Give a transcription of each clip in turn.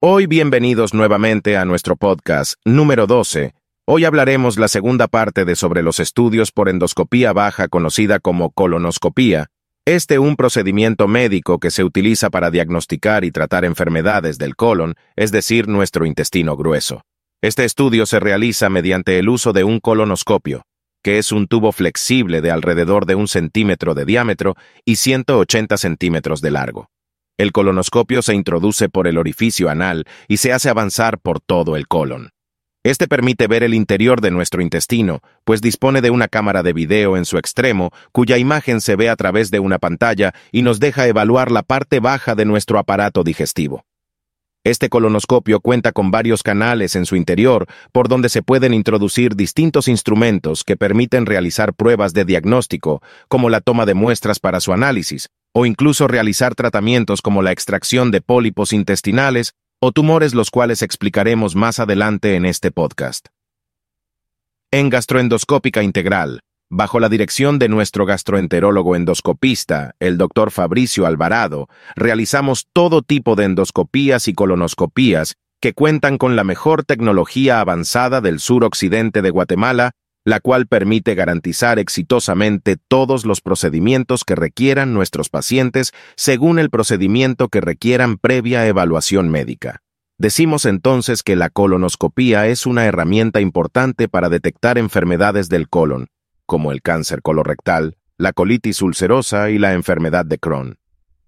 Hoy bienvenidos nuevamente a nuestro podcast número 12. Hoy hablaremos la segunda parte de sobre los estudios por endoscopía baja conocida como colonoscopía. Este un procedimiento médico que se utiliza para diagnosticar y tratar enfermedades del colon, es decir, nuestro intestino grueso. Este estudio se realiza mediante el uso de un colonoscopio, que es un tubo flexible de alrededor de un centímetro de diámetro y 180 centímetros de largo. El colonoscopio se introduce por el orificio anal y se hace avanzar por todo el colon. Este permite ver el interior de nuestro intestino, pues dispone de una cámara de video en su extremo, cuya imagen se ve a través de una pantalla y nos deja evaluar la parte baja de nuestro aparato digestivo. Este colonoscopio cuenta con varios canales en su interior por donde se pueden introducir distintos instrumentos que permiten realizar pruebas de diagnóstico, como la toma de muestras para su análisis, o incluso realizar tratamientos como la extracción de pólipos intestinales o tumores los cuales explicaremos más adelante en este podcast. En gastroendoscópica integral, Bajo la dirección de nuestro gastroenterólogo endoscopista, el doctor Fabricio Alvarado, realizamos todo tipo de endoscopías y colonoscopías que cuentan con la mejor tecnología avanzada del suroccidente de Guatemala, la cual permite garantizar exitosamente todos los procedimientos que requieran nuestros pacientes según el procedimiento que requieran previa evaluación médica. Decimos entonces que la colonoscopía es una herramienta importante para detectar enfermedades del colon, como el cáncer colorectal, la colitis ulcerosa y la enfermedad de Crohn.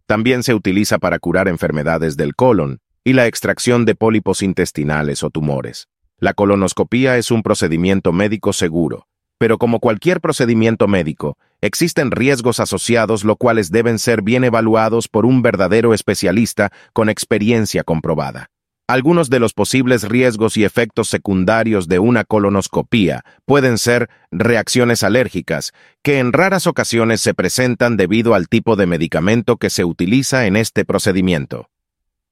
También se utiliza para curar enfermedades del colon y la extracción de pólipos intestinales o tumores. La colonoscopía es un procedimiento médico seguro, pero como cualquier procedimiento médico, existen riesgos asociados lo cuales deben ser bien evaluados por un verdadero especialista con experiencia comprobada. Algunos de los posibles riesgos y efectos secundarios de una colonoscopía pueden ser reacciones alérgicas, que en raras ocasiones se presentan debido al tipo de medicamento que se utiliza en este procedimiento.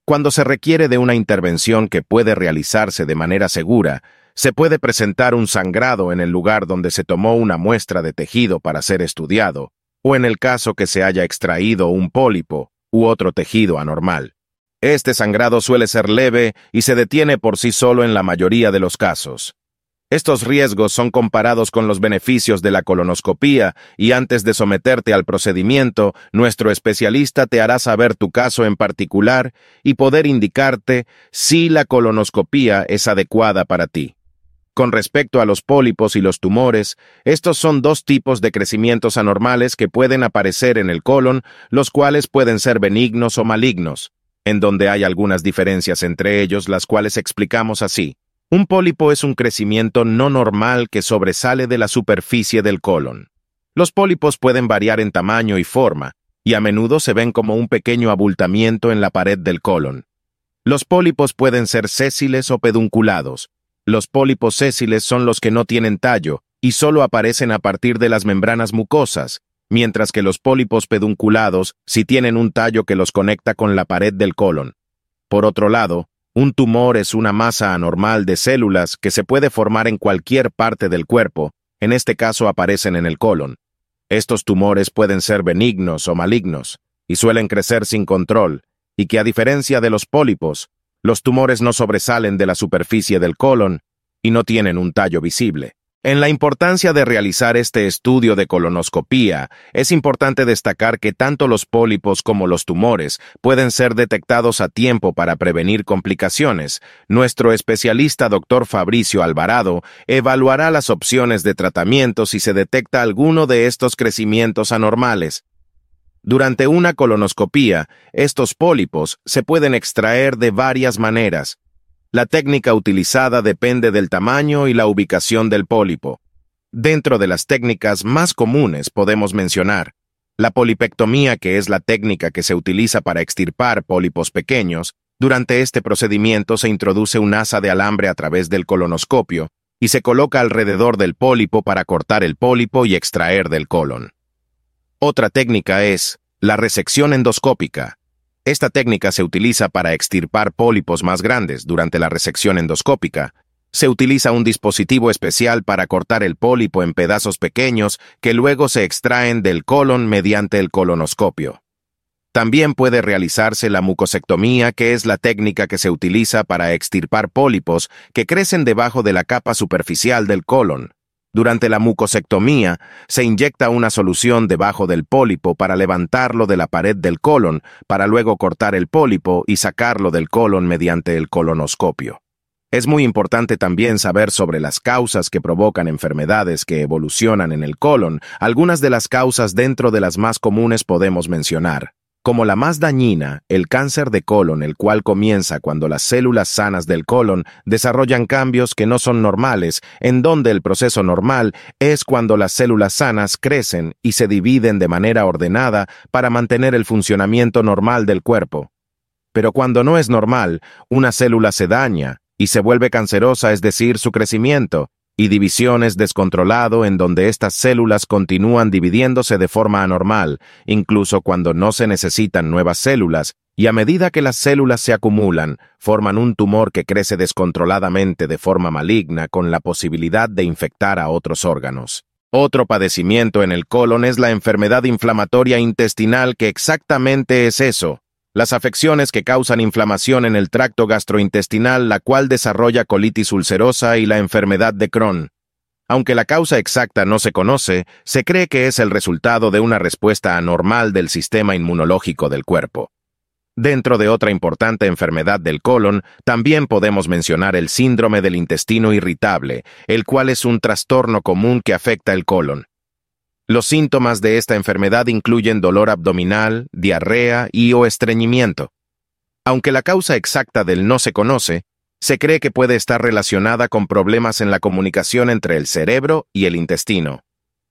Cuando se requiere de una intervención que puede realizarse de manera segura, se puede presentar un sangrado en el lugar donde se tomó una muestra de tejido para ser estudiado, o en el caso que se haya extraído un pólipo u otro tejido anormal. Este sangrado suele ser leve y se detiene por sí solo en la mayoría de los casos. Estos riesgos son comparados con los beneficios de la colonoscopía y antes de someterte al procedimiento, nuestro especialista te hará saber tu caso en particular y poder indicarte si la colonoscopía es adecuada para ti. Con respecto a los pólipos y los tumores, estos son dos tipos de crecimientos anormales que pueden aparecer en el colon, los cuales pueden ser benignos o malignos en donde hay algunas diferencias entre ellos, las cuales explicamos así. Un pólipo es un crecimiento no normal que sobresale de la superficie del colon. Los pólipos pueden variar en tamaño y forma, y a menudo se ven como un pequeño abultamiento en la pared del colon. Los pólipos pueden ser sésiles o pedunculados. Los pólipos sésiles son los que no tienen tallo y solo aparecen a partir de las membranas mucosas, mientras que los pólipos pedunculados sí tienen un tallo que los conecta con la pared del colon. Por otro lado, un tumor es una masa anormal de células que se puede formar en cualquier parte del cuerpo, en este caso aparecen en el colon. Estos tumores pueden ser benignos o malignos, y suelen crecer sin control, y que a diferencia de los pólipos, los tumores no sobresalen de la superficie del colon y no tienen un tallo visible. En la importancia de realizar este estudio de colonoscopía, es importante destacar que tanto los pólipos como los tumores pueden ser detectados a tiempo para prevenir complicaciones. Nuestro especialista doctor Fabricio Alvarado evaluará las opciones de tratamiento si se detecta alguno de estos crecimientos anormales. Durante una colonoscopía, estos pólipos se pueden extraer de varias maneras, la técnica utilizada depende del tamaño y la ubicación del pólipo. Dentro de las técnicas más comunes podemos mencionar la polipectomía, que es la técnica que se utiliza para extirpar pólipos pequeños. Durante este procedimiento se introduce un asa de alambre a través del colonoscopio y se coloca alrededor del pólipo para cortar el pólipo y extraer del colon. Otra técnica es la resección endoscópica, esta técnica se utiliza para extirpar pólipos más grandes durante la resección endoscópica. Se utiliza un dispositivo especial para cortar el pólipo en pedazos pequeños que luego se extraen del colon mediante el colonoscopio. También puede realizarse la mucosectomía, que es la técnica que se utiliza para extirpar pólipos que crecen debajo de la capa superficial del colon. Durante la mucosectomía, se inyecta una solución debajo del pólipo para levantarlo de la pared del colon, para luego cortar el pólipo y sacarlo del colon mediante el colonoscopio. Es muy importante también saber sobre las causas que provocan enfermedades que evolucionan en el colon. Algunas de las causas dentro de las más comunes podemos mencionar como la más dañina, el cáncer de colon, el cual comienza cuando las células sanas del colon desarrollan cambios que no son normales, en donde el proceso normal es cuando las células sanas crecen y se dividen de manera ordenada para mantener el funcionamiento normal del cuerpo. Pero cuando no es normal, una célula se daña y se vuelve cancerosa, es decir, su crecimiento, y divisiones descontrolado en donde estas células continúan dividiéndose de forma anormal, incluso cuando no se necesitan nuevas células, y a medida que las células se acumulan, forman un tumor que crece descontroladamente de forma maligna con la posibilidad de infectar a otros órganos. Otro padecimiento en el colon es la enfermedad inflamatoria intestinal que exactamente es eso, las afecciones que causan inflamación en el tracto gastrointestinal, la cual desarrolla colitis ulcerosa y la enfermedad de Crohn. Aunque la causa exacta no se conoce, se cree que es el resultado de una respuesta anormal del sistema inmunológico del cuerpo. Dentro de otra importante enfermedad del colon, también podemos mencionar el síndrome del intestino irritable, el cual es un trastorno común que afecta el colon. Los síntomas de esta enfermedad incluyen dolor abdominal, diarrea y o estreñimiento. Aunque la causa exacta del no se conoce, se cree que puede estar relacionada con problemas en la comunicación entre el cerebro y el intestino.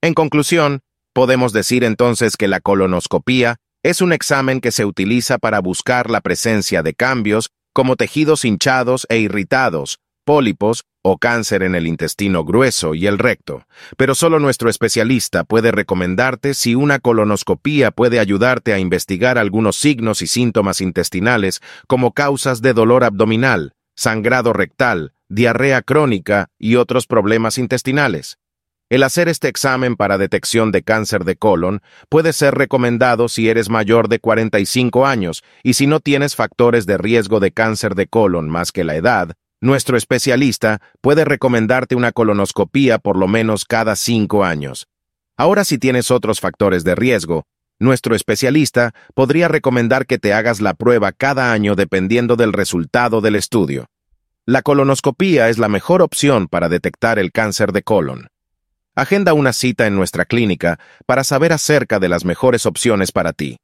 En conclusión, podemos decir entonces que la colonoscopía es un examen que se utiliza para buscar la presencia de cambios como tejidos hinchados e irritados, pólipos o cáncer en el intestino grueso y el recto, pero solo nuestro especialista puede recomendarte si una colonoscopía puede ayudarte a investigar algunos signos y síntomas intestinales como causas de dolor abdominal, sangrado rectal, diarrea crónica y otros problemas intestinales. El hacer este examen para detección de cáncer de colon puede ser recomendado si eres mayor de 45 años y si no tienes factores de riesgo de cáncer de colon más que la edad, nuestro especialista puede recomendarte una colonoscopía por lo menos cada cinco años. Ahora si tienes otros factores de riesgo, nuestro especialista podría recomendar que te hagas la prueba cada año dependiendo del resultado del estudio. La colonoscopía es la mejor opción para detectar el cáncer de colon. Agenda una cita en nuestra clínica para saber acerca de las mejores opciones para ti.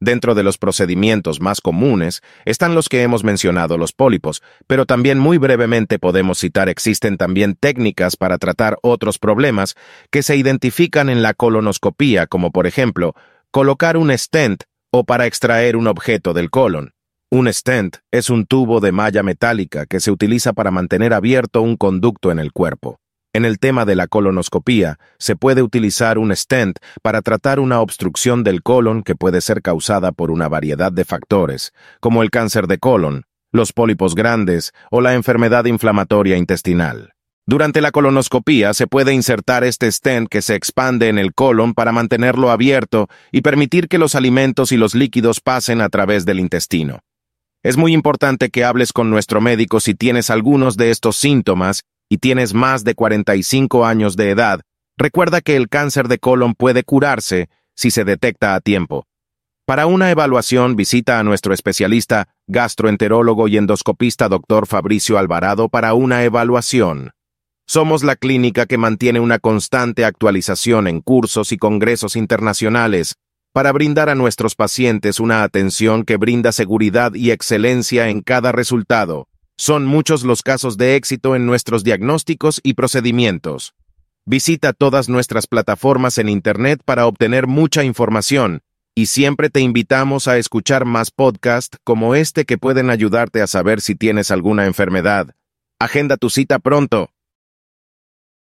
Dentro de los procedimientos más comunes están los que hemos mencionado, los pólipos, pero también muy brevemente podemos citar existen también técnicas para tratar otros problemas que se identifican en la colonoscopía, como por ejemplo, colocar un stent o para extraer un objeto del colon. Un stent es un tubo de malla metálica que se utiliza para mantener abierto un conducto en el cuerpo. En el tema de la colonoscopía, se puede utilizar un stent para tratar una obstrucción del colon que puede ser causada por una variedad de factores, como el cáncer de colon, los pólipos grandes o la enfermedad inflamatoria intestinal. Durante la colonoscopía se puede insertar este stent que se expande en el colon para mantenerlo abierto y permitir que los alimentos y los líquidos pasen a través del intestino. Es muy importante que hables con nuestro médico si tienes algunos de estos síntomas y tienes más de 45 años de edad, recuerda que el cáncer de colon puede curarse si se detecta a tiempo. Para una evaluación, visita a nuestro especialista, gastroenterólogo y endoscopista Dr. Fabricio Alvarado para una evaluación. Somos la clínica que mantiene una constante actualización en cursos y congresos internacionales para brindar a nuestros pacientes una atención que brinda seguridad y excelencia en cada resultado. Son muchos los casos de éxito en nuestros diagnósticos y procedimientos. Visita todas nuestras plataformas en Internet para obtener mucha información, y siempre te invitamos a escuchar más podcasts como este que pueden ayudarte a saber si tienes alguna enfermedad. Agenda tu cita pronto.